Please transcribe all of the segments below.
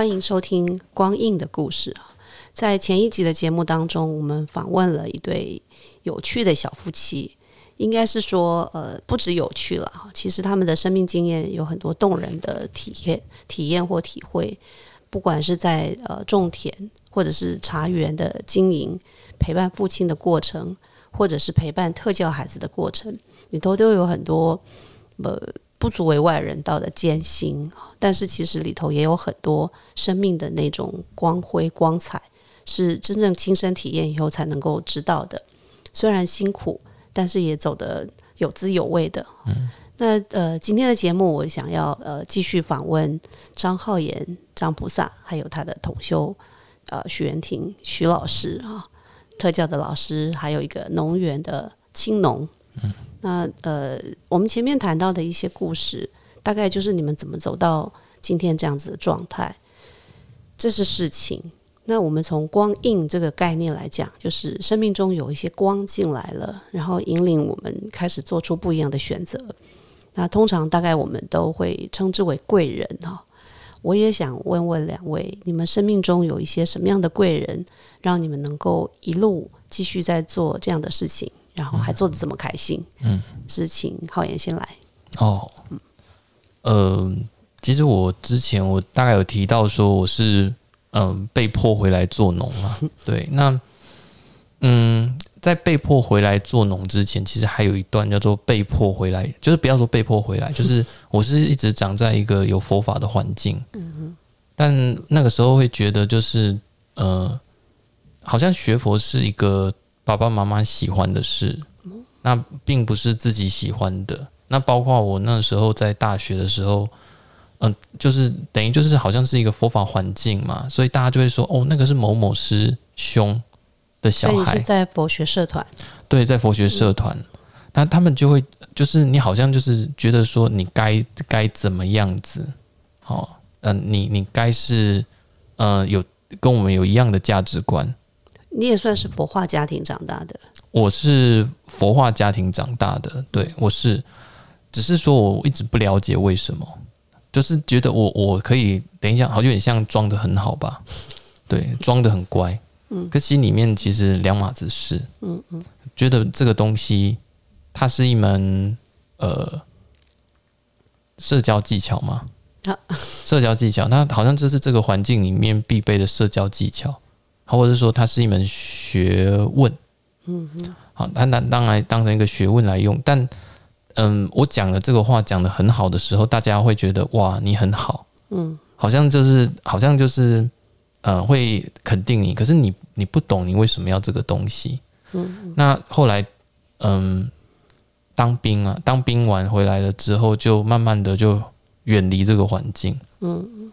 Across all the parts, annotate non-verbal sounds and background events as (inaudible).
欢迎收听光印的故事啊！在前一集的节目当中，我们访问了一对有趣的小夫妻，应该是说，呃，不止有趣了，其实他们的生命经验有很多动人的体验、体验或体会。不管是在呃种田，或者是茶园的经营，陪伴父亲的过程，或者是陪伴特教孩子的过程，里头都有很多呃。不足为外人道的艰辛，但是其实里头也有很多生命的那种光辉光彩，是真正亲身体验以后才能够知道的。虽然辛苦，但是也走得有滋有味的。嗯，那呃，今天的节目我想要呃继续访问张浩言张菩萨，还有他的同修呃许元廷许老师啊，特教的老师，还有一个农园的青农。那呃，我们前面谈到的一些故事，大概就是你们怎么走到今天这样子的状态，这是事情。那我们从光印这个概念来讲，就是生命中有一些光进来了，然后引领我们开始做出不一样的选择。那通常大概我们都会称之为贵人哈。我也想问问两位，你们生命中有一些什么样的贵人，让你们能够一路继续在做这样的事情？然后还做的这么开心，嗯，是请浩言先来。哦，嗯，呃，其实我之前我大概有提到说我是嗯被迫回来做农嘛，(laughs) 对，那嗯在被迫回来做农之前，其实还有一段叫做被迫回来，就是不要说被迫回来，就是 (laughs) 我是一直长在一个有佛法的环境，嗯但那个时候会觉得就是呃，好像学佛是一个。爸爸妈妈喜欢的事，那并不是自己喜欢的。那包括我那时候在大学的时候，嗯，就是等于就是好像是一个佛法环境嘛，所以大家就会说，哦，那个是某某师兄的小孩，是在佛学社团，对，在佛学社团，那他们就会就是你好像就是觉得说你该该怎么样子，好，嗯，你你该是呃有跟我们有一样的价值观。你也算是佛化家庭长大的，我是佛化家庭长大的，对我是，只是说我一直不了解为什么，就是觉得我我可以等一下，好像有点像装的很好吧，对，装的很乖，嗯，可其实里面其实两码子事，嗯嗯，觉得这个东西它是一门呃社交技巧吗？社交技巧，那好像这是这个环境里面必备的社交技巧。或者是说它是一门学问，嗯哼，好，它当当然当成一个学问来用，但嗯，我讲的这个话讲的很好的时候，大家会觉得哇，你很好，嗯，好像就是好像就是呃，会肯定你，可是你你不懂你为什么要这个东西，嗯，那后来嗯，当兵啊，当兵完回来了之后，就慢慢的就远离这个环境，嗯，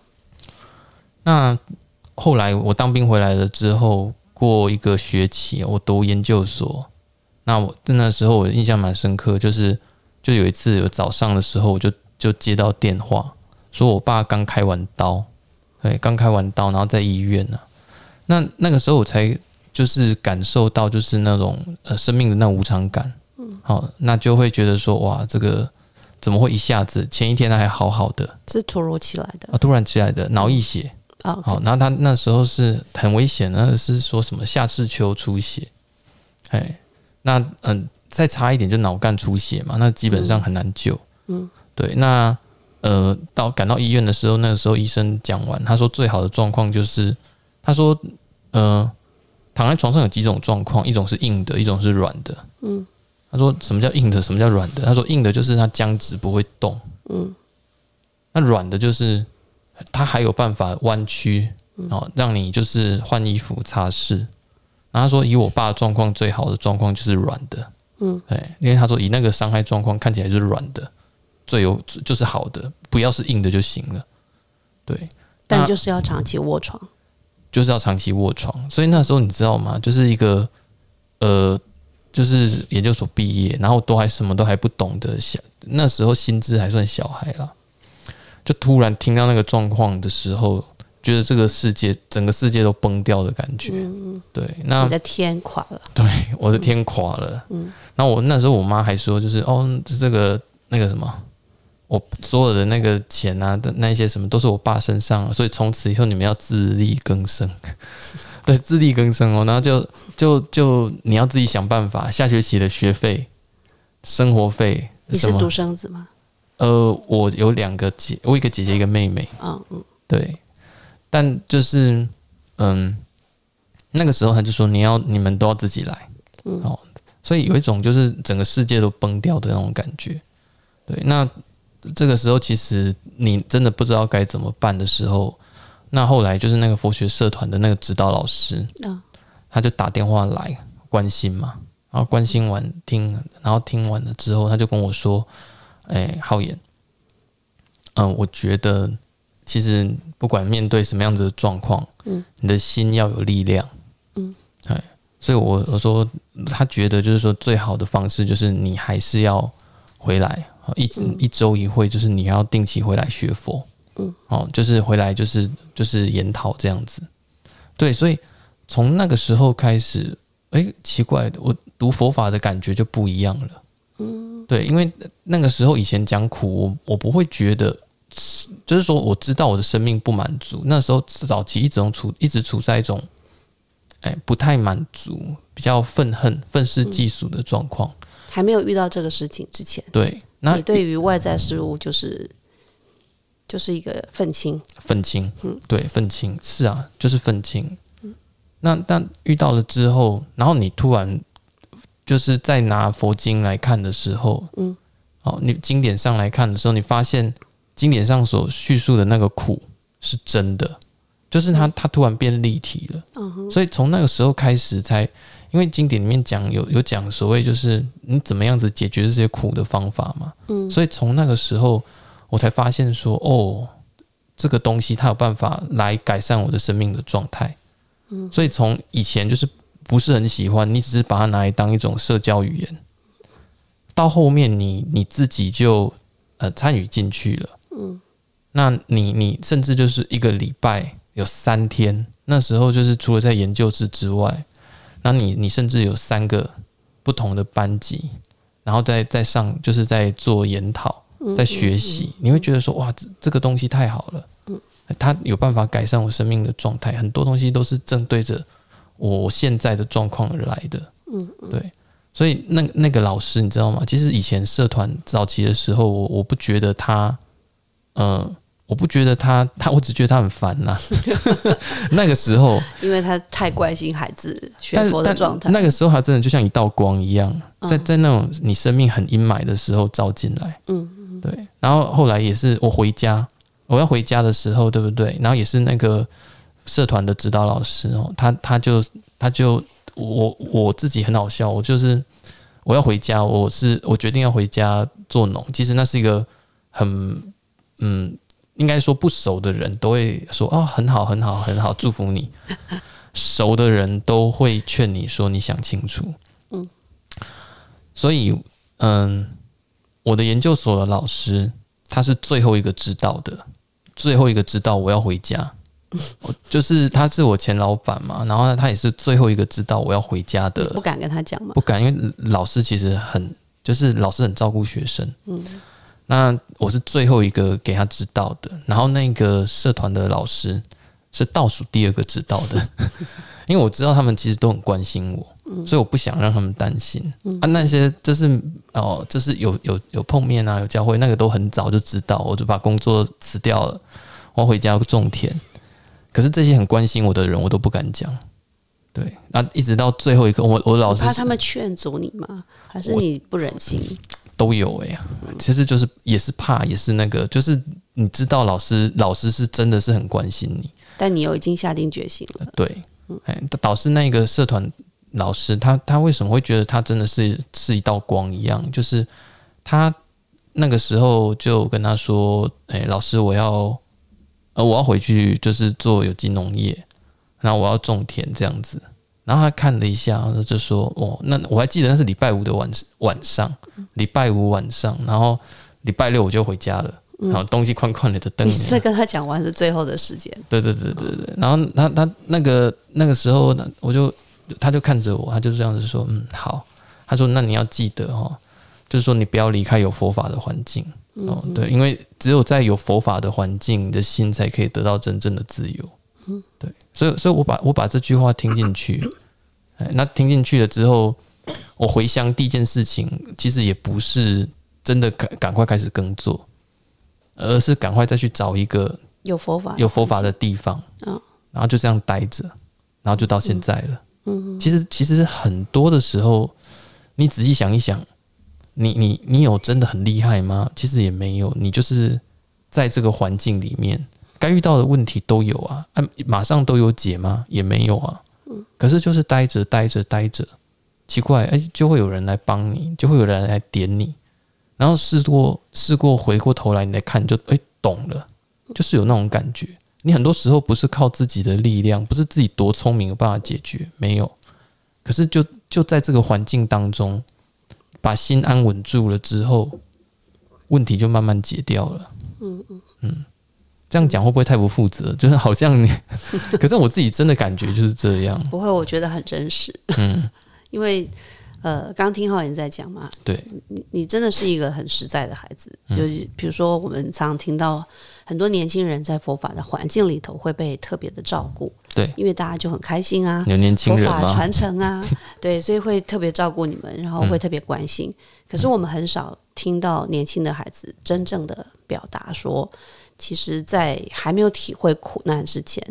那。后来我当兵回来了之后，过一个学期，我读研究所。那我那时候我印象蛮深刻，就是就有一次有早上的时候，我就就接到电话，说我爸刚开完刀，对，刚开完刀，然后在医院呢。那那个时候我才就是感受到就是那种呃生命的那无常感，嗯，好，那就会觉得说哇，这个怎么会一下子前一天还好好的，是突如其来的啊，突然起来的脑溢血。好，然后他那时候是很危险那，是说什么下视丘出血，哎，那嗯，再差一点就脑干出血嘛，那基本上很难救。嗯，对，那呃，到赶到医院的时候，那个时候医生讲完，他说最好的状况就是，他说，呃，躺在床上有几种状况，一种是硬的，一种是软的。嗯，他说什么叫硬的，什么叫软的？他说硬的就是它僵直不会动。嗯，那软的就是。他还有办法弯曲，哦，让你就是换衣服、擦拭。然后他说，以我爸状况最好的状况就是软的，嗯，对，因为他说以那个伤害状况看起来就是软的，最有就是好的，不要是硬的就行了。对，但就是要长期卧床，就是要长期卧床。所以那时候你知道吗？就是一个呃，就是研究所毕业，然后都还什么都还不懂的小，那时候心智还算小孩啦，就突然听到那个状况的时候。觉得这个世界，整个世界都崩掉的感觉。嗯对，那你的天垮了。对，我的天垮了。嗯，那我那时候我妈还说，就是哦，这个那个什么，我所有的那个钱啊的那些什么，都是我爸身上，所以从此以后你们要自力更生。(laughs) 对，自力更生哦，然后就就就你要自己想办法，下学期的学费、生活费。你是独生子吗？呃，我有两个姐，我一个姐姐，一个妹妹。嗯嗯，对。但就是，嗯，那个时候他就说你要你们都要自己来，哦，所以有一种就是整个世界都崩掉的那种感觉。对，那这个时候其实你真的不知道该怎么办的时候，那后来就是那个佛学社团的那个指导老师，他就打电话来关心嘛，然后关心完听，然后听完了之后，他就跟我说：“哎，浩言，嗯，我觉得。”其实不管面对什么样子的状况，嗯，你的心要有力量，嗯，哎，所以我我说他觉得就是说最好的方式就是你还是要回来，一一周一会，就是你要定期回来学佛，嗯，哦，就是回来就是就是研讨这样子，对，所以从那个时候开始，哎，奇怪的，我读佛法的感觉就不一样了，嗯，对，因为那个时候以前讲苦，我我不会觉得。就是说，我知道我的生命不满足。那时候早期一直处一直处在一种，哎，不太满足、比较愤恨、愤世嫉俗的状况。还没有遇到这个事情之前，对，那你对于外在事物就是就是一个愤青，愤青，嗯，对，愤青是啊，就是愤青。那但遇到了之后，然后你突然就是在拿佛经来看的时候，嗯，哦，你经典上来看的时候，你发现。经典上所叙述的那个苦是真的，就是它它突然变立体了，所以从那个时候开始才，因为经典里面讲有有讲所谓就是你怎么样子解决这些苦的方法嘛，嗯，所以从那个时候我才发现说哦，这个东西它有办法来改善我的生命的状态，嗯，所以从以前就是不是很喜欢，你只是把它拿来当一种社交语言，到后面你你自己就呃参与进去了。嗯，那你你甚至就是一个礼拜有三天，那时候就是除了在研究室之外，那你你甚至有三个不同的班级，然后再再上就是在做研讨，在学习，你会觉得说哇，这这个东西太好了，嗯，它有办法改善我生命的状态，很多东西都是正对着我现在的状况而来的，嗯，对，所以那那个老师你知道吗？其实以前社团早期的时候，我我不觉得他。嗯，我不觉得他，他 (laughs) 我只觉得他很烦呐。(laughs) 那个时候，因为他太关心孩子学佛的状态。那个时候，他真的就像一道光一样，在在那种你生命很阴霾的时候照进来。嗯嗯，对。然后后来也是我回家，我要回家的时候，对不对？然后也是那个社团的指导老师哦，他他就他就我我自己很好笑，我就是我要回家，我是我决定要回家做农。其实那是一个很。嗯，应该说不熟的人都会说哦，很好，很好，很好，祝福你。(laughs) 熟的人都会劝你说你想清楚。嗯，所以嗯，我的研究所的老师他是最后一个知道的，最后一个知道我要回家。(laughs) 就是他是我前老板嘛，然后他也是最后一个知道我要回家的。不敢跟他讲嘛？不敢，因为老师其实很，就是老师很照顾学生。嗯。那我是最后一个给他知道的，然后那个社团的老师是倒数第二个知道的，(laughs) 因为我知道他们其实都很关心我，所以我不想让他们担心啊。那些就是哦，就是有有有碰面啊，有教会，那个都很早就知道，我就把工作辞掉了，我回家种田。可是这些很关心我的人，我都不敢讲。对，那一直到最后一个，我我老师怕他们劝阻你吗？还是你不忍心？都有哎，其实就是也是怕，也是那个，就是你知道老师老师是真的是很关心你，但你又已经下定决心了。对，哎，导师那个社团老师，他他为什么会觉得他真的是是一道光一样？就是他那个时候就跟他说：“哎，老师，我要呃，我要回去就是做有机农业，然后我要种田这样子。然后他看了一下，就说：“哦，那我还记得那是礼拜五的晚晚上，礼拜五晚上，然后礼拜六我就回家了，然后东西宽宽的就等你是在跟他讲完是最后的时间，对对对对对。然后他他那个那个时候呢，我就他就看着我，他就这样子说：嗯，好。他说：那你要记得哦，就是说你不要离开有佛法的环境哦，对，因为只有在有佛法的环境，你的心才可以得到真正的自由。嗯，对。所以，所以我把我把这句话听进去，哎，那听进去了之后，我回乡第一件事情，其实也不是真的赶赶快开始耕作，而是赶快再去找一个有佛法有佛法的地方，嗯，然后就这样待着，然后就到现在了。嗯，其实其实很多的时候。你仔细想一想，你你你有真的很厉害吗？其实也没有，你就是在这个环境里面，该遇到的问题都有啊，啊，马上都有解吗？也没有啊。嗯。可是就是待着待着待着，奇怪，哎，就会有人来帮你，就会有人来点你，然后试过试过，回过头来你来看，就哎懂了，就是有那种感觉。你很多时候不是靠自己的力量，不是自己多聪明有办法解决，没有。可是就就在这个环境当中，把心安稳住了之后，问题就慢慢解掉了。嗯嗯嗯，这样讲会不会太不负责？就是好像你，(laughs) 可是我自己真的感觉就是这样。不会，我觉得很真实。嗯，因为呃，刚听浩言在讲嘛，对，你你真的是一个很实在的孩子。就是比如说，我们常常听到很多年轻人在佛法的环境里头会被特别的照顾。对，因为大家就很开心啊，有年轻人佛法传承啊，(laughs) 对，所以会特别照顾你们，然后会特别关心。可是我们很少听到年轻的孩子真正的表达说，其实，在还没有体会苦难之前，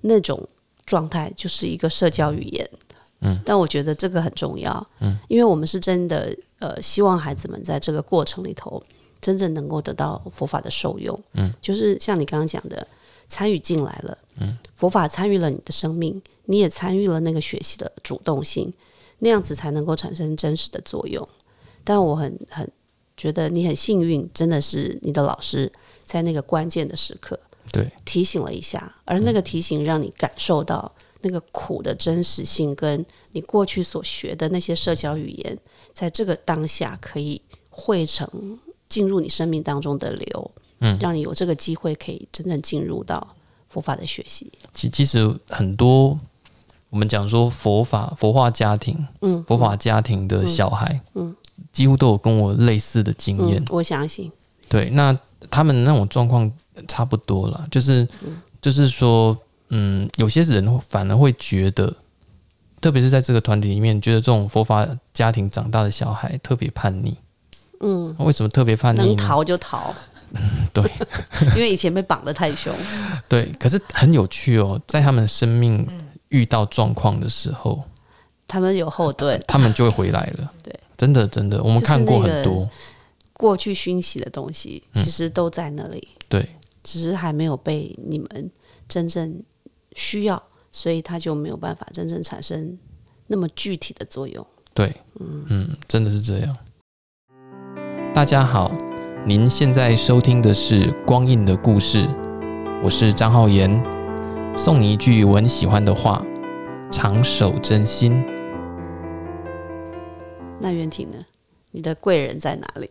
那种状态就是一个社交语言。嗯，但我觉得这个很重要。嗯，因为我们是真的呃，希望孩子们在这个过程里头真正能够得到佛法的受用。嗯，就是像你刚刚讲的。参与进来了，嗯，佛法参与了你的生命，你也参与了那个学习的主动性，那样子才能够产生真实的作用。但我很很觉得你很幸运，真的是你的老师在那个关键的时刻，对，提醒了一下，而那个提醒让你感受到那个苦的真实性，跟你过去所学的那些社交语言，在这个当下可以汇成进入你生命当中的流。嗯，让你有这个机会可以真正进入到佛法的学习。其其实很多我们讲说佛法佛化家庭，嗯，佛法家庭的小孩，嗯，几乎都有跟我类似的经验。我相信，对，那他们那种状况差不多了，就是就是说，嗯，有些人反而会觉得，特别是在这个团体里面，觉得这种佛法家庭长大的小孩特别叛逆。嗯，为什么特别叛逆？能逃就逃。(laughs) 对，(laughs) 因为以前被绑的太凶。对，可是很有趣哦，在他们生命遇到状况的时候，他们有后盾，他们就会回来了。(laughs) 对，真的真的，我们看过很多过去熏习的东西，其实都在那里。对，只是还没有被你们真正需要，所以它就没有办法真正产生那么具体的作用。对，嗯嗯，真的是这样。大家好。您现在收听的是《光印的故事》，我是张浩言，送你一句我很喜欢的话：长守真心。那袁婷呢？你的贵人在哪里？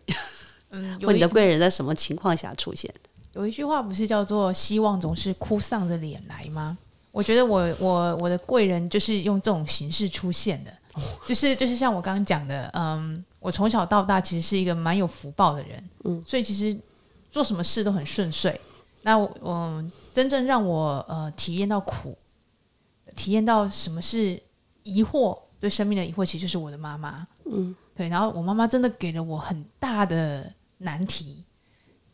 嗯，(laughs) 或你的贵人在什么情况下出现？有一句话不是叫做“希望总是哭丧着脸来”吗？我觉得我我我的贵人就是用这种形式出现的，就是就是像我刚刚讲的，嗯。我从小到大其实是一个蛮有福报的人，嗯，所以其实做什么事都很顺遂。那我真正让我呃体验到苦，体验到什么是疑惑，对生命的疑惑，其实就是我的妈妈，嗯，对。然后我妈妈真的给了我很大的难题，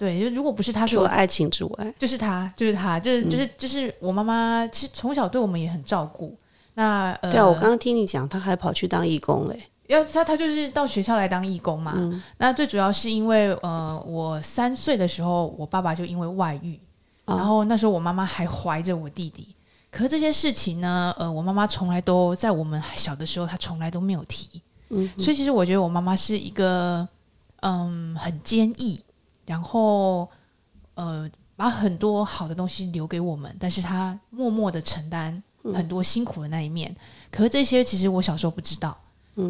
对，就如果不是他，除了爱情之外，就是他，就是他，就是就是就是我妈妈，其实从小对我们也很照顾。那呃对啊，我刚刚听你讲，他还跑去当义工嘞。要他，他就是到学校来当义工嘛。那最主要是因为，呃，我三岁的时候，我爸爸就因为外遇，然后那时候我妈妈还怀着我弟弟。可是这些事情呢，呃，我妈妈从来都在我们小的时候，她从来都没有提。嗯，所以其实我觉得我妈妈是一个，嗯，很坚毅，然后呃，把很多好的东西留给我们，但是他默默的承担很多辛苦的那一面。可是这些其实我小时候不知道。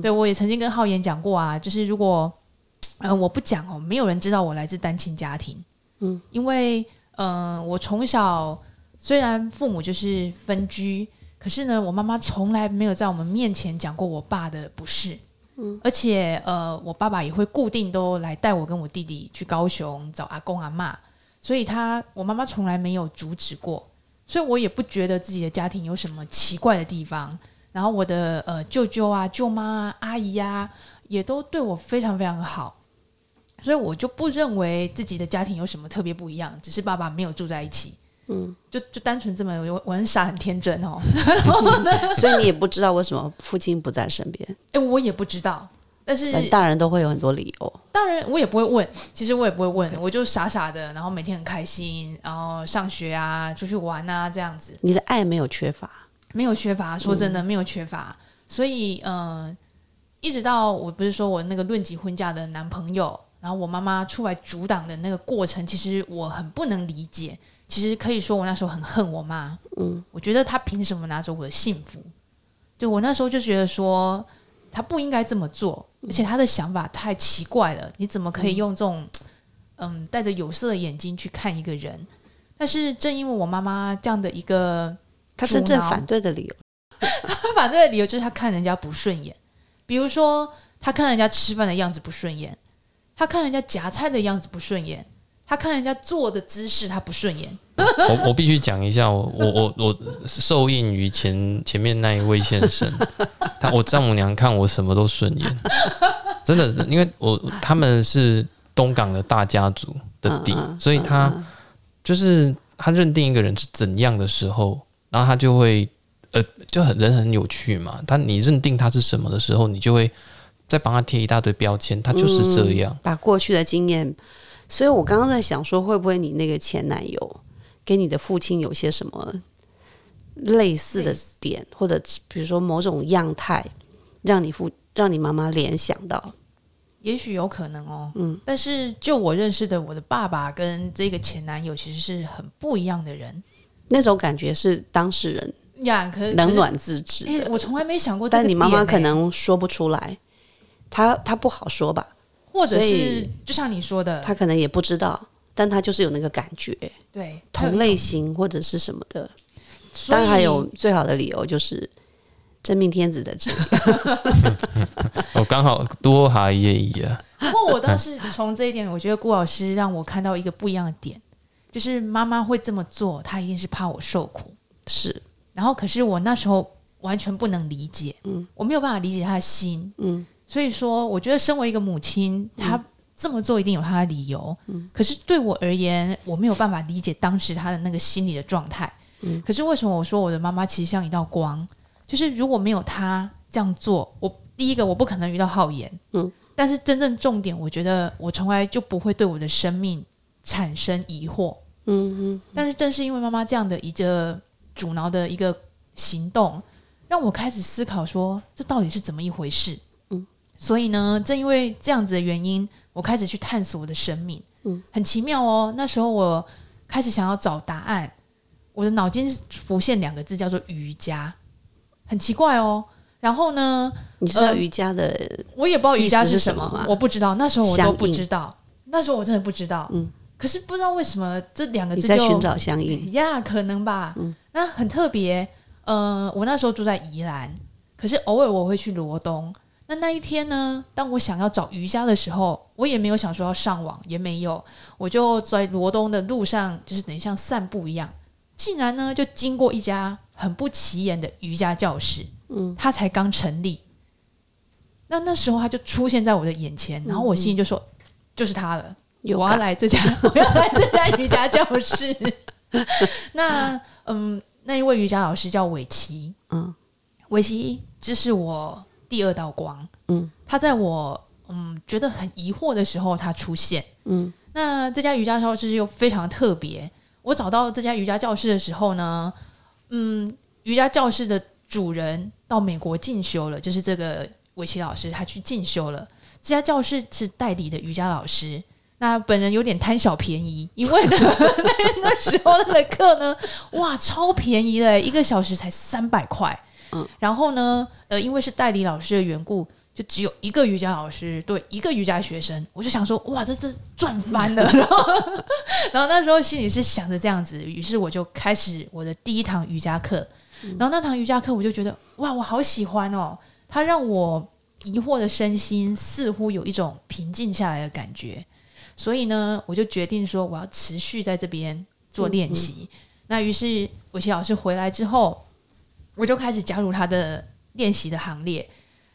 对我也曾经跟浩言讲过啊，就是如果呃我不讲哦，没有人知道我来自单亲家庭。嗯，因为呃我从小虽然父母就是分居，可是呢，我妈妈从来没有在我们面前讲过我爸的不是。而且呃我爸爸也会固定都来带我跟我弟弟去高雄找阿公阿妈。所以他，我妈妈从来没有阻止过，所以我也不觉得自己的家庭有什么奇怪的地方。然后我的呃舅舅啊、舅妈啊、阿姨呀，也都对我非常非常好，所以我就不认为自己的家庭有什么特别不一样，只是爸爸没有住在一起。嗯，就就单纯这么，我我很傻很天真哦。(laughs) 所以你也不知道为什么父亲不在身边？哎，我也不知道。但是大人都会有很多理由。当然，我也不会问。其实我也不会问，我就傻傻的，然后每天很开心，然后上学啊，出去玩啊，这样子。你的爱没有缺乏，没有缺乏。说真的，没有缺乏。所以，嗯，一直到我不是说我那个论及婚嫁的男朋友，然后我妈妈出来阻挡的那个过程，其实我很不能理解。其实可以说，我那时候很恨我妈。嗯，我觉得她凭什么拿走我的幸福？就我那时候就觉得说，她不应该这么做。而且她的想法太奇怪了，你怎么可以用这种嗯带着有色的眼睛去看一个人？但是正因为我妈妈这样的一个，她真正反对的理由，他 (laughs) 反对的理由就是他看人家不顺眼，比如说他看人家吃饭的样子不顺眼，他看人家夹菜的样子不顺眼。他看人家坐的姿势，他不顺眼。我我必须讲一下，我我我我受益于前前面那一位先生，他我丈母娘看我什么都顺眼，真的，因为我他们是东港的大家族的底，所以他就是他认定一个人是怎样的时候，然后他就会呃就很人很有趣嘛，他你认定他是什么的时候，你就会再帮他贴一大堆标签，他就是这样，把过去的经验。所以，我刚刚在想说，会不会你那个前男友跟你的父亲有些什么类似的点，或者比如说某种样态，让你父让你妈妈联想到？也许有可能哦。嗯，但是就我认识的，我的爸爸跟这个前男友其实是很不一样的人。那种感觉是当事人呀，可冷暖自知的。我从来没想过，但你妈妈可能说不出来，她她不好说吧。或者是就像你说的，他可能也不知道，但他就是有那个感觉，对同类型或者是什么的。当然还有最好的理由就是真命天子的这个，(laughs) 我刚好多哈耶伊啊。不过我倒是从这一点，我觉得顾老师让我看到一个不一样的点，就是妈妈会这么做，她一定是怕我受苦。是，然后可是我那时候完全不能理解，嗯，我没有办法理解她的心，嗯。所以说，我觉得身为一个母亲，她这么做一定有她的理由。嗯，可是对我而言，我没有办法理解当时她的那个心理的状态。嗯，可是为什么我说我的妈妈其实像一道光？就是如果没有她这样做，我第一个我不可能遇到浩言。嗯，但是真正重点，我觉得我从来就不会对我的生命产生疑惑。嗯嗯，但是正是因为妈妈这样的一个阻挠的一个行动，让我开始思考说，这到底是怎么一回事？所以呢，正因为这样子的原因，我开始去探索我的生命。嗯，很奇妙哦。那时候我开始想要找答案，我的脑筋浮现两个字，叫做瑜伽。很奇怪哦。然后呢，你知道瑜伽的？我也不知道瑜伽是什么，我不知道。那时候我都不知道。那时候我真的不知道。嗯。可是不知道为什么这两个字在寻找相应呀？可能吧。嗯。那很特别。呃，我那时候住在宜兰，可是偶尔我会去罗东。那那一天呢？当我想要找瑜伽的时候，我也没有想说要上网，也没有，我就在罗东的路上，就是等于像散步一样，竟然呢就经过一家很不起眼的瑜伽教室，嗯，它才刚成立。那那时候他就出现在我的眼前，然后我心里就说，就是他了，我要来这家，(laughs) 我要来这家瑜伽教室。(laughs) 那嗯，那一位瑜伽老师叫韦奇，嗯，韦奇，这是我。第二道光，嗯，他在我嗯觉得很疑惑的时候，他出现，嗯，那这家瑜伽教室又非常特别。我找到这家瑜伽教室的时候呢，嗯，瑜伽教室的主人到美国进修了，就是这个围棋老师，他去进修了。这家教室是代理的瑜伽老师，那本人有点贪小便宜，因为呢那 (laughs) 那时候的课呢，哇，超便宜的，一个小时才三百块。嗯，然后呢，呃，因为是代理老师的缘故，就只有一个瑜伽老师对一个瑜伽学生，我就想说，哇，这这赚翻了。然后，然后那时候心里是想着这样子，于是我就开始我的第一堂瑜伽课。然后那堂瑜伽课，我就觉得，哇，我好喜欢哦，它让我疑惑的身心似乎有一种平静下来的感觉。所以呢，我就决定说，我要持续在这边做练习。那于是伟奇老师回来之后，我就开始加入他的练习的行列。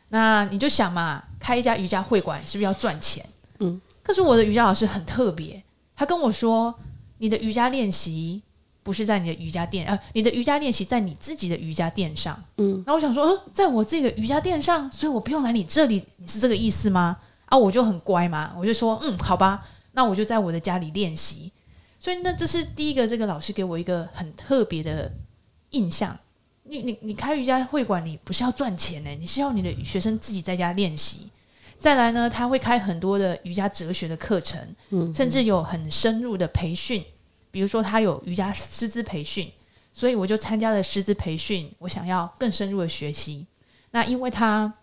那你就想嘛，开一家瑜伽会馆是不是要赚钱？嗯。可是我的瑜伽老师很特别，他跟我说，你的瑜伽练习不是在你的瑜伽垫，呃，你的瑜伽练习在你自己的瑜伽垫上。嗯。那我想说，嗯，在我自己的瑜伽垫上，所以我不用来你这里，你是这个意思吗？啊，我就很乖嘛，我就说，嗯，好吧。那我就在我的家里练习，所以那这是第一个，这个老师给我一个很特别的印象。你你你开瑜伽会馆，你不是要赚钱呢，你是要你的学生自己在家练习。再来呢，他会开很多的瑜伽哲学的课程，嗯，甚至有很深入的培训，比如说他有瑜伽师资培训，所以我就参加了师资培训。我想要更深入的学习，那因为他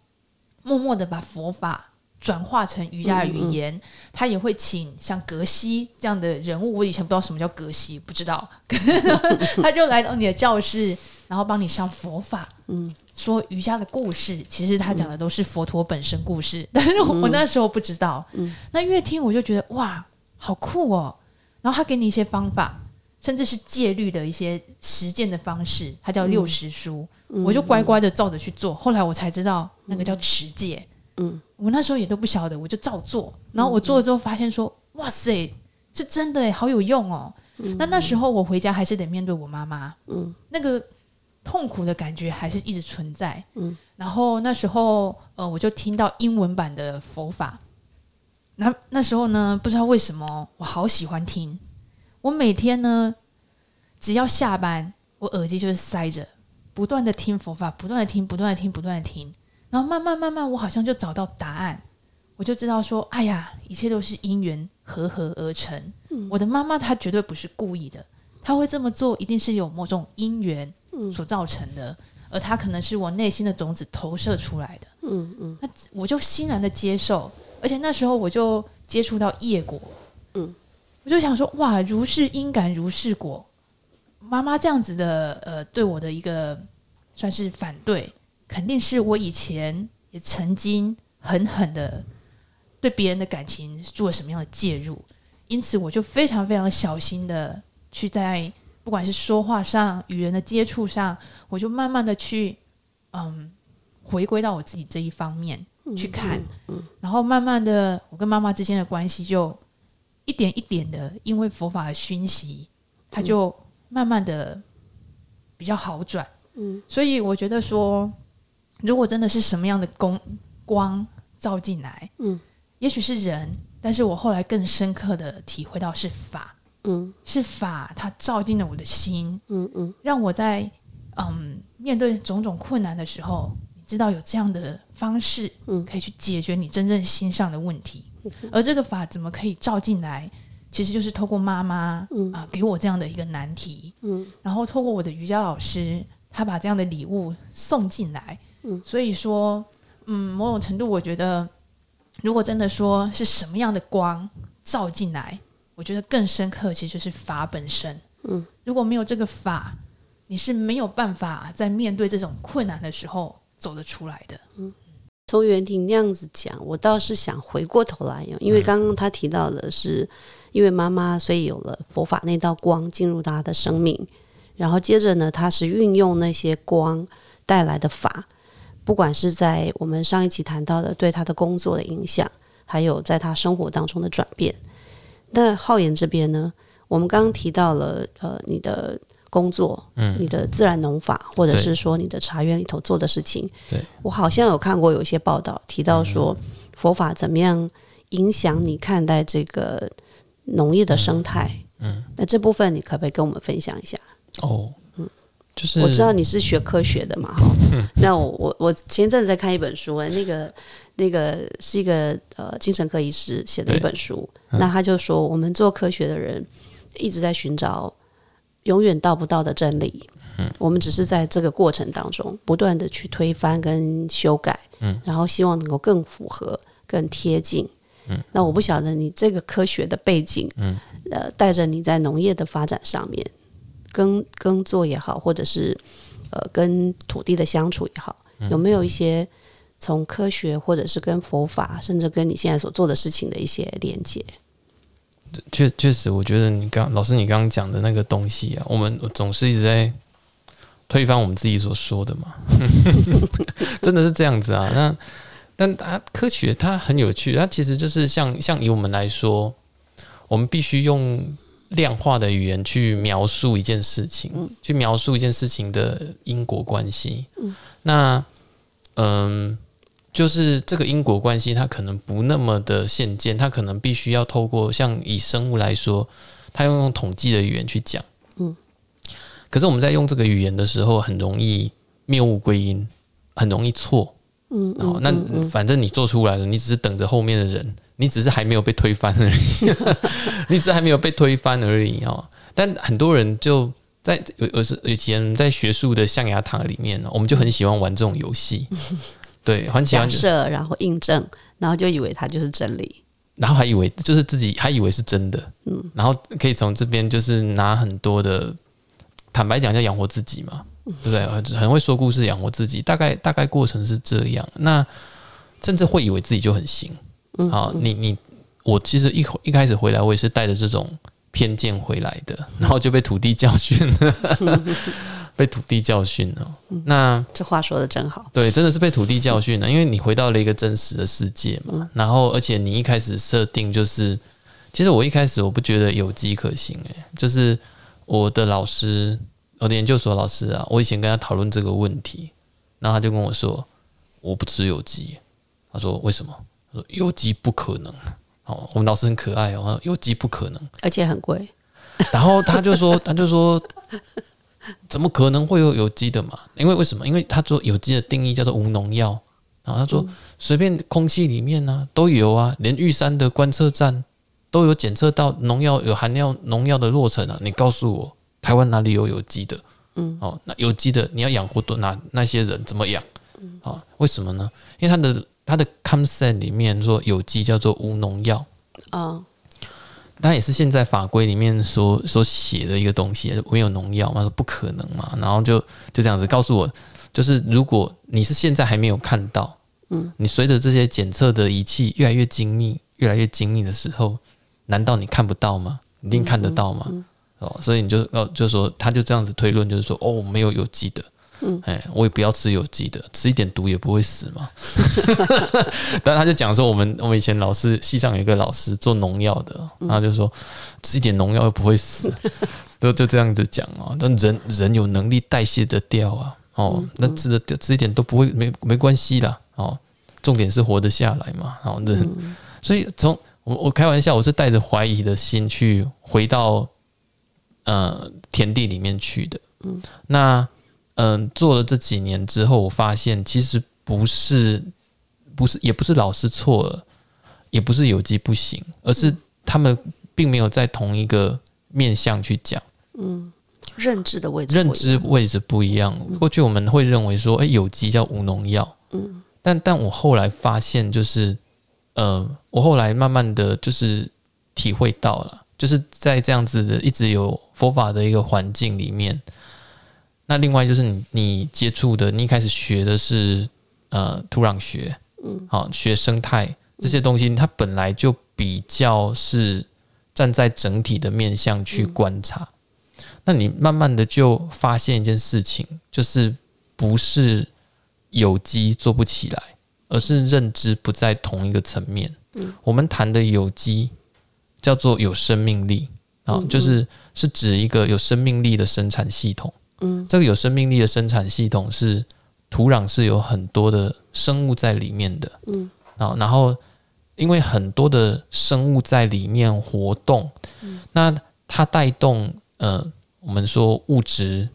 默默的把佛法。转化成瑜伽的语言，他也会请像格西这样的人物。我以前不知道什么叫格西，不知道 (laughs) (laughs) 他就来到你的教室，然后帮你上佛法，嗯，说瑜伽的故事。其实他讲的都是佛陀本身故事，但是我那时候不知道。嗯，那越听我就觉得哇，好酷哦。然后他给你一些方法，甚至是戒律的一些实践的方式，他叫六十书，我就乖乖的照着去做。后来我才知道，那个叫持戒。嗯，我那时候也都不晓得，我就照做。然后我做了之后，发现说：“哇塞，是真的哎，好有用哦。”那那时候我回家还是得面对我妈妈，嗯，那个痛苦的感觉还是一直存在。嗯，然后那时候呃，我就听到英文版的佛法。那那时候呢，不知道为什么我好喜欢听。我每天呢，只要下班，我耳机就是塞着，不断的听佛法，不断的听，不断的听，不断的听。然后慢慢慢慢，我好像就找到答案，我就知道说，哎呀，一切都是因缘和合而成。我的妈妈她绝对不是故意的，她会这么做，一定是有某种因缘所造成的，而它可能是我内心的种子投射出来的。嗯嗯，那我就欣然的接受，而且那时候我就接触到业果，嗯，我就想说，哇，如是因感如是果，妈妈这样子的，呃，对我的一个算是反对。肯定是我以前也曾经狠狠的对别人的感情做了什么样的介入，因此我就非常非常小心的去在不管是说话上、与人的接触上，我就慢慢的去嗯回归到我自己这一方面去看，然后慢慢的我跟妈妈之间的关系就一点一点的，因为佛法的熏习，它就慢慢的比较好转。嗯，所以我觉得说。如果真的是什么样的光光照进来，嗯，也许是人，但是我后来更深刻的体会到是法，嗯，是法，它照进了我的心，嗯嗯，让我在嗯面对种种困难的时候，你知道有这样的方式，嗯，可以去解决你真正心上的问题，而这个法怎么可以照进来？其实就是透过妈妈，嗯。啊，给我这样的一个难题，嗯，然后透过我的瑜伽老师，他把这样的礼物送进来。嗯，所以说，嗯，某种程度，我觉得，如果真的说是什么样的光照进来，我觉得更深刻，其实就是法本身。嗯，如果没有这个法，你是没有办法在面对这种困难的时候走得出来的。嗯，从袁婷那样子讲，我倒是想回过头来，因为刚刚他提到的是，因为妈妈，所以有了佛法那道光进入他的生命，然后接着呢，他是运用那些光带来的法。不管是在我们上一期谈到的对他的工作的影响，还有在他生活当中的转变，那浩言这边呢，我们刚刚提到了呃你的工作，嗯，你的自然农法，或者是说你的茶园里头做的事情，对。我好像有看过有一些报道提到说佛法怎么样影响你看待这个农业的生态，嗯，那这部分你可不可以跟我们分享一下？哦，嗯，就是我知道你是学科学的嘛，哈。(laughs) 那我我我前一阵子在看一本书，那个那个是一个呃精神科医师写的一本书，那他就说我们做科学的人一直在寻找永远到不到的真理，嗯，我们只是在这个过程当中不断的去推翻跟修改，嗯，然后希望能够更符合、更贴近。嗯，那我不晓得你这个科学的背景，嗯，呃，带着你在农业的发展上面。耕耕作也好，或者是呃跟土地的相处也好，有没有一些从科学或者是跟佛法，甚至跟你现在所做的事情的一些连接？确确实，我觉得你刚老师你刚刚讲的那个东西啊，我们总是一直在推翻我们自己所说的嘛，(laughs) 真的是这样子啊。那但它科学它很有趣，它其实就是像像以我们来说，我们必须用。量化的语言去描述一件事情，去描述一件事情的因果关系。嗯，那嗯，就是这个因果关系，它可能不那么的现见，它可能必须要透过像以生物来说，它要用统计的语言去讲。嗯，可是我们在用这个语言的时候，很容易谬误归因，很容易错。嗯，哦，那反正你做出来了，你只是等着后面的人。你只是还没有被推翻而已，(laughs) 你只是还没有被推翻而已哦。但很多人就在有有时以前在学术的象牙塔里面呢，我们就很喜欢玩这种游戏，(laughs) 对，很喜欢假设，然后印证，然后就以为它就是真理，然后还以为就是自己还以为是真的，嗯，然后可以从这边就是拿很多的，坦白讲叫养活自己嘛，对不对？(laughs) 很很会说故事养活自己，大概大概过程是这样，那甚至会以为自己就很行。好，你你我其实一一开始回来，我也是带着这种偏见回来的，然后就被土地教训了，(laughs) (laughs) 被土地教训了。那这话说的真好，对，真的是被土地教训了，因为你回到了一个真实的世界嘛。然后，而且你一开始设定就是，其实我一开始我不觉得有机可行，诶，就是我的老师，我的研究所老师啊，我以前跟他讨论这个问题，然后他就跟我说，我不吃有机。他说为什么？他说有机不可能哦，我们老师很可爱哦。有机不可能，而且很贵。然后他就说，他就说，怎么可能会有有机的嘛？因为为什么？因为他说有机的定义叫做无农药。然后他说，随便空气里面呢都有啊，连玉山的观测站都有检测到农药有含量农药的落成啊。你告诉我，台湾哪里有有机的？嗯，哦，那有机的你要养活多那那些人怎么养？啊，为什么呢？因为他的。它的 concept 里面说有机叫做无农药啊，那也是现在法规里面所所写的一个东西，没有农药嘛，说不可能嘛，然后就就这样子告诉我，就是如果你是现在还没有看到，嗯，你随着这些检测的仪器越来越精密，越来越精密的时候，难道你看不到吗？一定看得到吗？哦，所以你就哦，就说他就这样子推论，就是说哦，没有有机的。嗯，哎，我也不要吃有机的，吃一点毒也不会死嘛。(laughs) 但他就讲说，我们我们以前老师系上有一个老师做农药的，然后就说吃一点农药又不会死，(laughs) 都就这样子讲哦。但人人有能力代谢的掉啊，哦，那吃的吃一点都不会没没关系啦哦。重点是活得下来嘛，哦，人。所以从我我开玩笑，我是带着怀疑的心去回到呃田地里面去的。嗯，那。嗯，做了这几年之后，我发现其实不是，不是，也不是老师错了，也不是有机不行，而是他们并没有在同一个面向去讲。嗯，认知的位置，认知位置不一样。过去我们会认为说，哎，有机叫无农药。嗯，但但我后来发现，就是，呃，我后来慢慢的就是体会到了，就是在这样子的一直有佛法的一个环境里面。那另外就是你你接触的，你一开始学的是呃土壤学，嗯，好学生态这些东西，它本来就比较是站在整体的面向去观察。那你慢慢的就发现一件事情，就是不是有机做不起来，而是认知不在同一个层面。嗯，我们谈的有机叫做有生命力。啊，就是是指一个有生命力的生产系统。嗯，这个有生命力的生产系统是土壤是有很多的生物在里面的，嗯，啊，然后因为很多的生物在里面活动，嗯，那它带动呃，我们说物质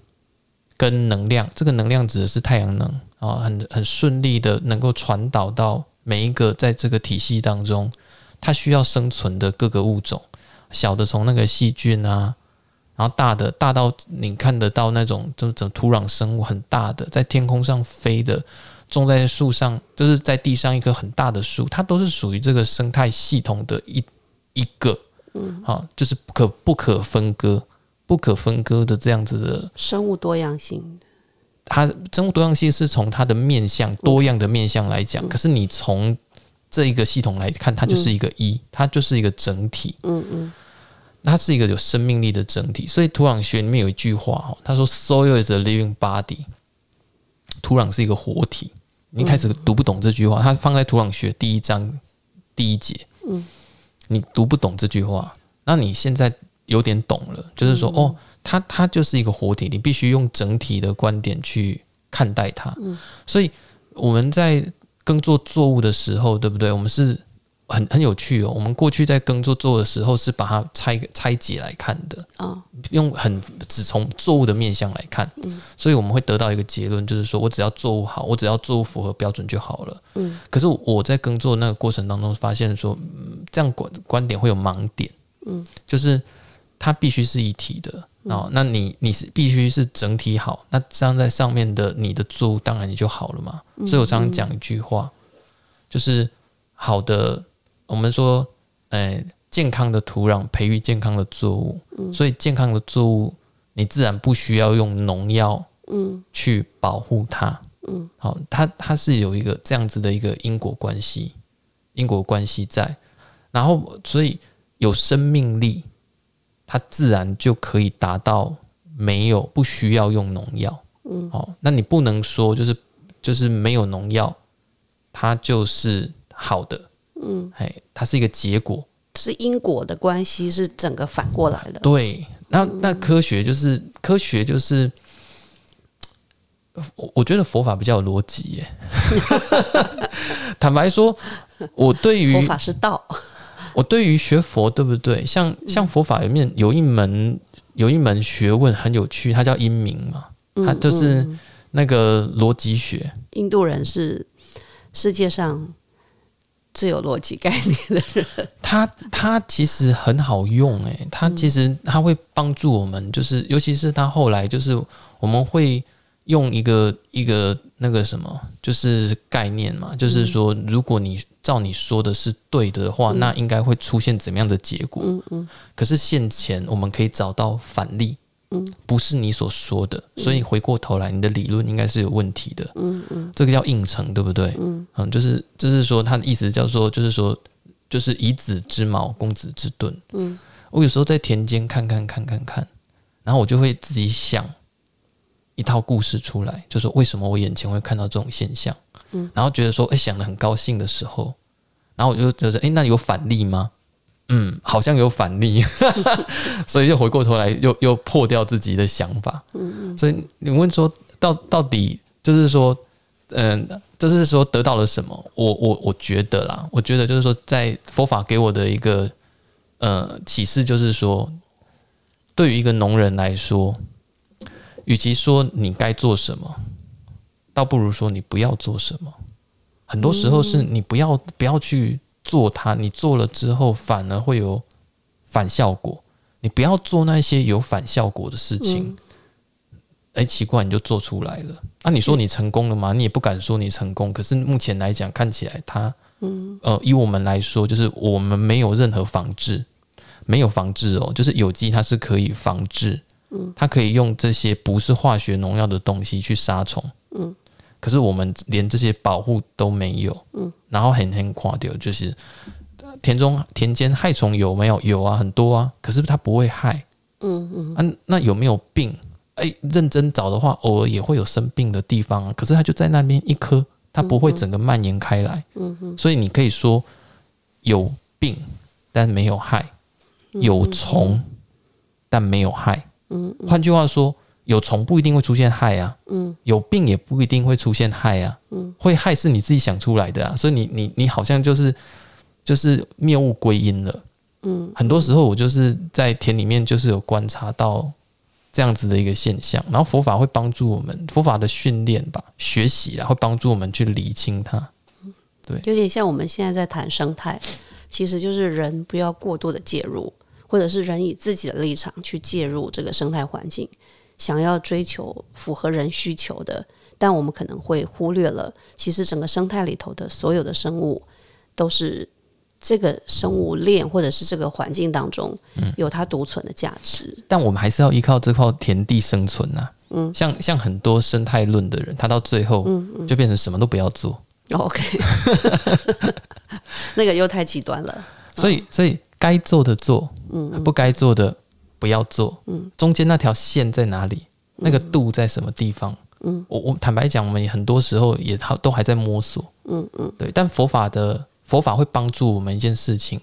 跟能量，这个能量指的是太阳能啊，很很顺利的能够传导到每一个在这个体系当中，它需要生存的各个物种，小的从那个细菌啊，然后大的大到你看得到那种就整土壤生物很大的，在天空上飞的，种在树上，就是在地上一棵很大的树，它都是属于这个生态系统的一一个，嗯，好，就是不可不可分割。不可分割的这样子的生物多样性，它生物多样性是从它的面向多样的面向来讲，可是你从这一个系统来看，它就是一个一，它就是一个整体，嗯嗯，它是一个有生命力的整体。所以土壤学里面有一句话哦，他说 “soil is a living body”，土壤是一个活体。你开始读不懂这句话，它放在土壤学第一章第一节，嗯，你读不懂这句话，那你现在。有点懂了，就是说，哦，它它就是一个活体，你必须用整体的观点去看待它。嗯，所以我们在耕作作物的时候，对不对？我们是很很有趣哦。我们过去在耕作作物的时候，是把它拆拆解来看的啊，用很只从作物的面向来看。嗯，所以我们会得到一个结论，就是说我只要作物好，我只要作物符合标准就好了。嗯，可是我在耕作那个过程当中，发现说，这样观观点会有盲点。嗯，就是。它必须是一体的哦，那你你是必须是整体好，那这样在上面的你的作物当然你就好了嘛。所以我常常讲一句话，就是好的，我们说，诶，健康的土壤培育健康的作物，所以健康的作物你自然不需要用农药，嗯，去保护它，嗯，好，它它是有一个这样子的一个因果关系，因果关系在，然后所以有生命力。它自然就可以达到没有不需要用农药，嗯，哦，那你不能说就是就是没有农药，它就是好的，嗯，哎，它是一个结果，是因果的关系，是整个反过来的。对，那那科学就是科学就是，我我觉得佛法比较有逻辑耶。(laughs) 坦白说，我对于佛法是道。我对于学佛对不对？像像佛法里面有一门有一门学问很有趣，它叫因明嘛，它就是那个逻辑学。印度人是世界上最有逻辑概念的人。他他其实很好用诶，他其实他会帮助我们，就是尤其是他后来就是我们会用一个一个那个什么，就是概念嘛，就是说如果你。照你说的是对的话，那应该会出现怎么样的结果？嗯嗯。可是现前我们可以找到反例，嗯，不是你所说的，所以回过头来，你的理论应该是有问题的。嗯嗯。这个叫应承，对不对？嗯嗯，就是就是说，他的意思叫做，就是说，就是以子之矛攻子之盾。嗯。我有时候在田间看看看看看，然后我就会自己想一套故事出来，就说为什么我眼前会看到这种现象。嗯，然后觉得说，哎，想的很高兴的时候，然后我就觉得，哎，那有反例吗？嗯，好像有反例，(laughs) 所以又回过头来，又又破掉自己的想法。嗯嗯，所以你问说，到到底就是说，嗯，就是说得到了什么？我我我觉得啦，我觉得就是说，在佛法给我的一个呃启示，就是说，对于一个农人来说，与其说你该做什么。倒不如说你不要做什么，很多时候是你不要不要去做它，你做了之后反而会有反效果。你不要做那些有反效果的事情。哎，奇怪，你就做出来了。那你说你成功了吗？你也不敢说你成功。可是目前来讲，看起来它，嗯，呃，以我们来说，就是我们没有任何防治，没有防治哦，就是有机它是可以防治，嗯，它可以用这些不是化学农药的东西去杀虫，嗯。可是我们连这些保护都没有，嗯，然后很很垮掉，就是田中田间害虫有没有？有啊，很多啊。可是它不会害，嗯嗯。啊，那有没有病？哎，认真找的话，偶尔也会有生病的地方啊。可是它就在那边一颗，它不会整个蔓延开来，嗯嗯。所以你可以说有病，但没有害；有虫，但没有害。嗯，换句话说。有虫不一定会出现害啊，嗯，有病也不一定会出现害啊，嗯，会害是你自己想出来的啊，所以你你你好像就是就是谬误归因了，嗯，很多时候我就是在田里面就是有观察到这样子的一个现象，然后佛法会帮助我们，佛法的训练吧，学习啊，会帮助我们去理清它。对。有点像我们现在在谈生态，其实就是人不要过度的介入，或者是人以自己的立场去介入这个生态环境，想要追求符合人需求的，但我们可能会忽略了，其实整个生态里头的所有的生物都是这个生物链或者是这个环境当中有它独存的价值。但我们还是要依靠这块田地生存呐、嗯，像像很多生态论的人，他到最后就变成什么都不要做，哦 OK，(laughs) 那个又太极端了。所以所以该做的做，嗯，不该做的不要做，嗯，中间那条线在哪里？那个度在什么地方？嗯，我我坦白讲，我们也很多时候也还都还在摸索，嗯嗯，对。但佛法的佛法会帮助我们一件事情，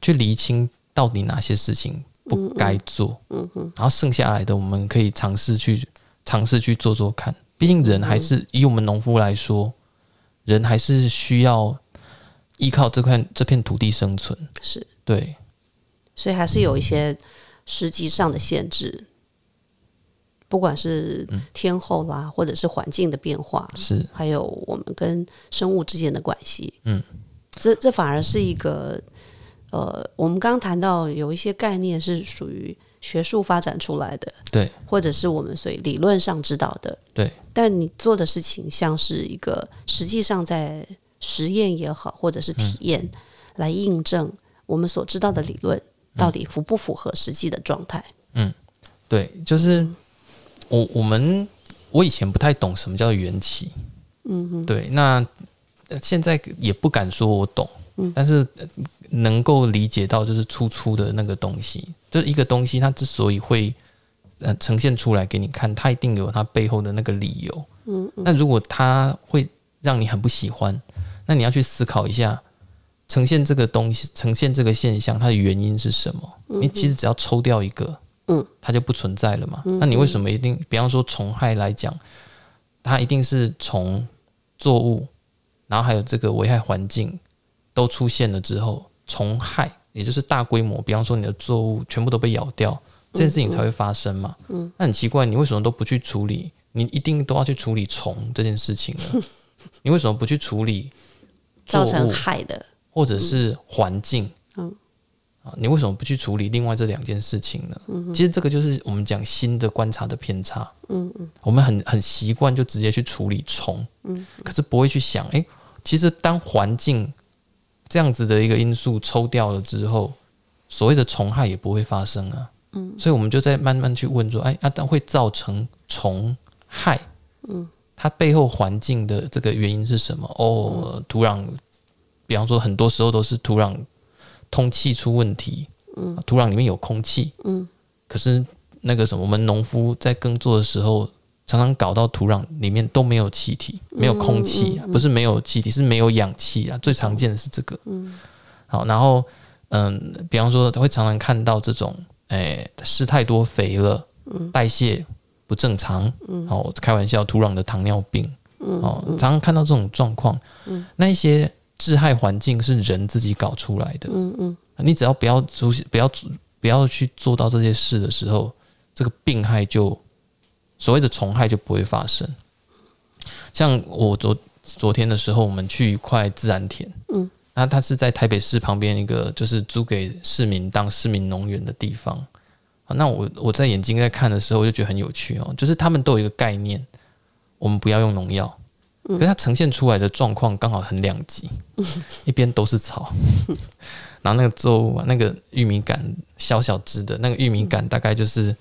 去厘清到底哪些事情不该做，嗯嗯，然后剩下来的我们可以尝试去尝试去做做看。毕竟人还是以我们农夫来说，人还是需要依靠这块这片土地生存。是，对，所以还是有一些实际上的限制，不管是天候啦，或者是环境的变化，是。还有我们跟生物之间的关系，嗯，这这反而是一个呃，我们刚刚谈到有一些概念是属于学术发展出来的，对。或者是我们所以理论上知道的，对，但你做的事情像是一个实际上在实验也好，或者是体验、来印证我们所知道的理论到底符不符合实际的状态。嗯对，就是我我们我以前不太懂什么叫缘起，嗯哼，对，那呃现在也不敢说我懂，但是呃能够理解到就是粗粗的那个东西，就是一个东西它之所以会呃呈现出来给你看，它一定有它背后的那个理由，嗯，那如果它会让你很不喜欢，那你要去思考一下。呈现这个东西，呈现这个现象，它的原因是什么？你其实只要抽掉一个，嗯，它就不存在了嘛。那你为什么一定，比方说虫害来讲，它一定是从作物，然后还有这个危害环境都出现了之后，虫害也就是大规模，比方说你的作物全部都被咬掉，这件事情才会发生嘛。嗯，那很奇怪，你为什么都不去处理？你一定都要去处理虫这件事情呢？(laughs) 你为什么不去处理作造成物？害的，或者是环境，嗯。啊，你为什么不去处理另外这两件事情呢？其实这个就是我们讲新的观察的偏差。嗯嗯。我们很很习惯就直接去处理虫，嗯，可是不会去想，诶，其实当环境这样子的一个因素抽掉了之后，所谓的虫害也不会发生啊。嗯，所以我们就在慢慢去问说，哎，啊，但会造成虫害，嗯，它背后环境的这个原因是什么？哦，土壤，比方说很多时候都是土壤通气出问题，嗯，土壤里面有空气，嗯，可是那个什么，我们农夫在耕作的时候，常常搞到土壤里面都没有气体，没有空气啊，不是没有气体，是没有氧气啊。最常见的是这个。嗯，好，然后嗯，比方说会常常看到这种，诶、施太多肥了，代谢不正常，哦，开玩笑，土壤的糖尿病，哦，常常看到这种状况。那一些致害环境是人自己搞出来的。嗯嗯你只要不要出现，不要不要去做到这些事的时候，这个病害就所谓的虫害就不会发生。像我昨昨天的时候，我们去一块自然田，嗯，那它是在台北市旁边一个就是租给市民当市民农园的地方。啊那我我在眼睛在看的时候，我就觉得很有趣哦，就是他们都有一个概念，我们不要用农药，可是它呈现出来的状况刚好很两极，一边都是草，(laughs) 然后那个作物啊，那个玉米杆小小只的那个玉米杆大概就是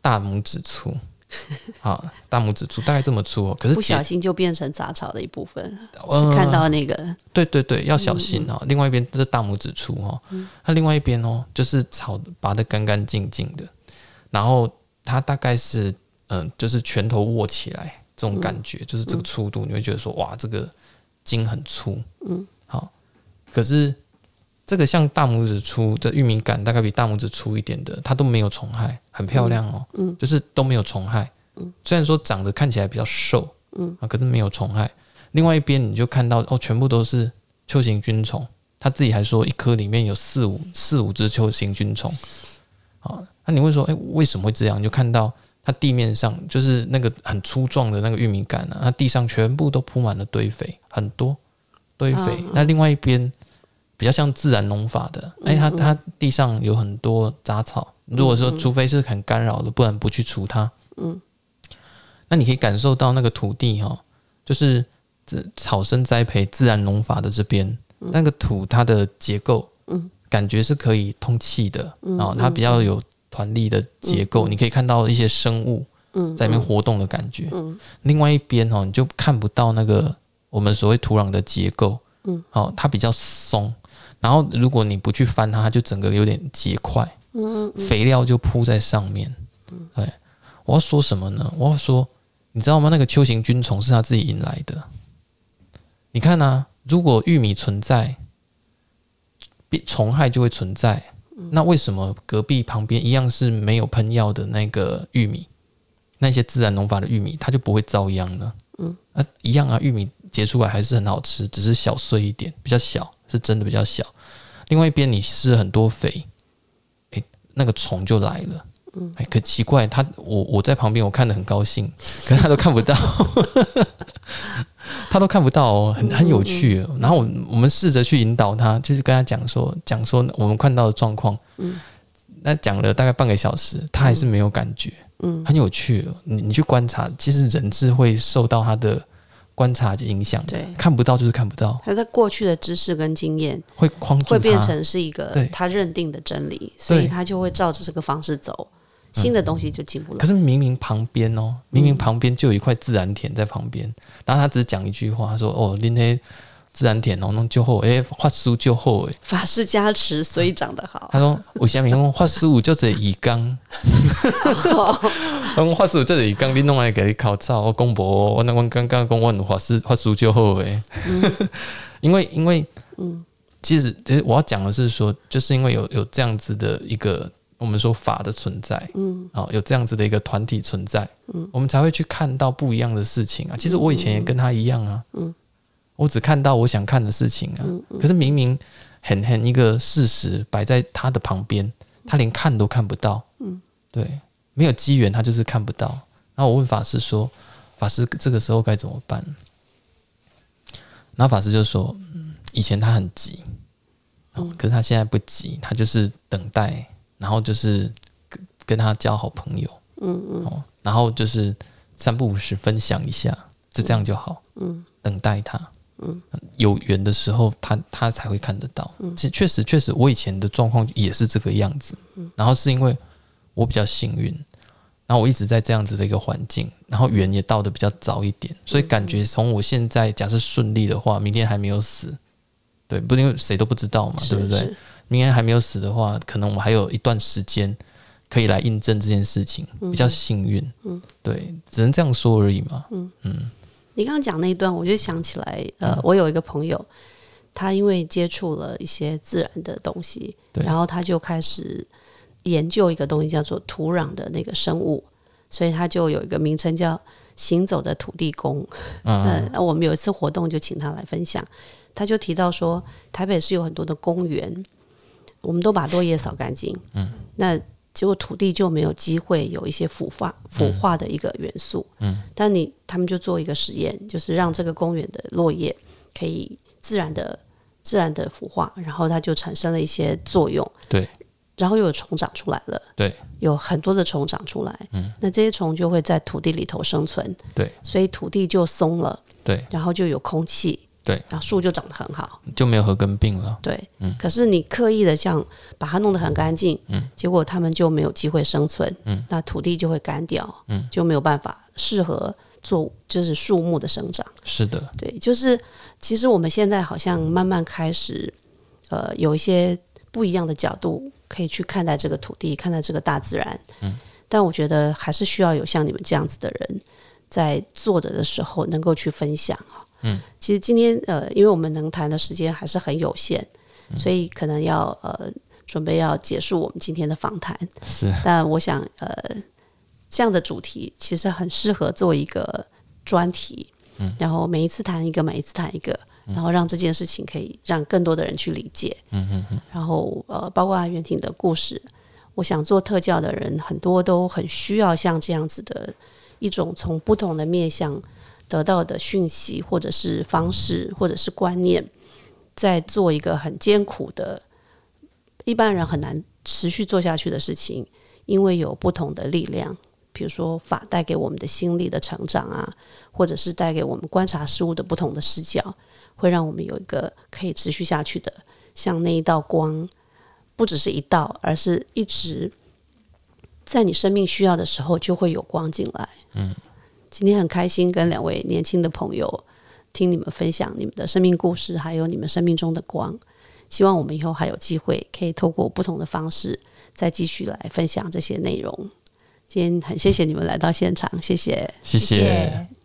大拇指粗，(laughs) 啊，大拇指粗大概这么粗哦，可是不小心就变成杂草的一部分，呃只看到那个对对对，要小心哦。另外一边是大拇指粗哦，那、另外一边哦，就是草拔得干干净净的，然后它大概是嗯、就是拳头握起来这种感觉，就是这个粗度，你会觉得说哇，这个筋很粗，嗯，好。可是这个像大拇指粗的玉米杆，大概比大拇指粗一点的，它都没有虫害，很漂亮哦，嗯，就是都没有虫害，嗯，虽然说长得看起来比较瘦，嗯。啊，可是没有虫害。另外一边你就看到哦，全部都是球形菌虫，他自己还说一颗里面有四五四五只球形菌虫。啊，那你会说，哎、为什么会这样？你就看到它地面上就是那个很粗壮的那个玉米杆啊，它地上全部都铺满了堆肥，很多堆肥。嗯那另外一边比较像自然农法的，哎、它它地上有很多杂草。如果说除非是很干扰的，不然不去除它。嗯，那你可以感受到那个土地哈、就是自草生栽培自然农法的这边，那个土它的结构，嗯，感觉是可以通气的，然后它比较有团粒的结构，你可以看到一些生物，在里面活动的感觉。另外一边哦，你就看不到那个我们所谓土壤的结构，嗯，哦，它比较松，然后如果你不去翻它，它就整个有点结块，嗯，肥料就铺在上面，对。我要说什么呢？我要说，你知道吗？那个秋形菌虫是它自己引来的。你看啊，如果玉米存在，病虫害就会存在。那为什么隔壁旁边一样是没有喷药的那个玉米，那些自然农法的玉米，它就不会遭殃呢？嗯，啊，一样啊，玉米结出来还是很好吃，只是小碎一点，比较小，是真的比较小。另外一边你施了很多肥，诶、那个虫就来了。嗯，哎，可奇怪，他我我在旁边，我看得很高兴，可是他都看不到，(laughs) 他都看不到哦，很很有趣哦。然后我我们试着去引导他，就是跟他讲说讲说我们看到的状况，嗯，那讲了大概半个小时，他还是没有感觉，嗯，很有趣哦。你你去观察，其实人是会受到他的观察的影响的对，看不到就是看不到，他在过去的知识跟经验会框住会变成是一个他认定的真理，所以他就会照着这个方式走，新的东西就进不来。可是明明旁边哦，明明旁边就有一块自然田在旁边，然后他只讲一句话，他说：“哦，恁那自然田哦，弄就好，诶，发书就好诶。法师加持，所以长得好。他说：“我下面讲发书就这一缸，(laughs) 我发书就这鱼缸，你弄来给你考照，我公博，我那我刚刚讲我法师发书就好诶。(laughs) 因为因为嗯，其实其实我要讲的是说，就是因为有有这样子的一个我们说法的存在，嗯，哦，有这样子的一个团体存在，嗯，我们才会去看到不一样的事情啊。其实我以前也跟他一样啊，嗯，我只看到我想看的事情啊，可是明明很很一个事实摆在他的旁边，他连看都看不到，嗯，对，没有机缘，他就是看不到。然后我问法师说：“法师这个时候该怎么办？”然后法师就说：“嗯，以前他很急，哦，可是他现在不急，他就是等待，然后就是跟跟他交好朋友，嗯嗯，哦，然后就是三不五时分享一下，就这样就好，嗯，等待他，嗯，有缘的时候他他才会看得到。其实确实确实，我以前的状况也是这个样子，然后是因为我比较幸运，然后我一直在这样子的一个环境，然后缘也到的比较早一点，所以感觉从我现在假设顺利的话，明天还没有死，对，不因为谁都不知道嘛，对不对？是明天还没有死的话，可能我们还有一段时间可以来印证这件事情，比较幸运，嗯，对，只能这样说而已嘛，嗯。嗯。你刚刚讲那一段，我就想起来，嗯。呃，我有一个朋友，他因为接触了一些自然的东西，然后他就开始研究一个东西叫做土壤的那个生物，所以他就有一个名称叫“行走的土地公”。嗯，那我们有一次活动就请他来分享，他就提到说，台北市有很多的公园，我们都把落叶扫干净，嗯，那结果土地就没有机会有一些腐化腐化的一个元素，嗯，但你他们就做一个实验，就是让这个公园的落叶可以自然的自然的腐化，然后它就产生了一些作用，对。然后又有虫长出来了，对。有很多的虫长出来，嗯，那这些虫就会在土地里头生存，对。所以土地就松了，对，然后就有空气，对，然后树就长得很好，就没有合根病了，对，嗯。可是你刻意的像把它弄得很干净，嗯，结果它们就没有机会生存，嗯，那土地就会干掉，嗯，就没有办法适合做就是树木的生长，是的，对，就是其实我们现在好像慢慢开始，呃，有一些不一样的角度可以去看待这个土地，看待这个大自然，嗯，但我觉得还是需要有像你们这样子的人在做的的时候能够去分享啊，嗯，其实今天呃，因为我们能谈的时间还是很有限，所以可能要呃准备要结束我们今天的访谈，是。但我想，呃，这样的主题其实很适合做一个专题，嗯，然后每一次谈一个，每一次谈一个，然后让这件事情可以让更多的人去理解，嗯嗯嗯，然后呃，包括袁婷的故事，我想做特教的人，很多都很需要像这样子的一种从不同的面向得到的讯息，或者是方式，或者是观念，在做一个很艰苦的，一般人很难持续做下去的事情，因为有不同的力量，比如说法带给我们的心力的成长啊，或者是带给我们观察事物的不同的视角，会让我们有一个可以持续下去的，像那一道光。不只是一道，而是一直在你生命需要的时候就会有光进来。嗯，今天很开心跟两位年轻的朋友听你们分享你们的生命故事，还有你们生命中的光。希望我们以后还有机会可以透过不同的方式再继续来分享这些内容。今天很谢谢你们来到现场，谢谢，谢谢。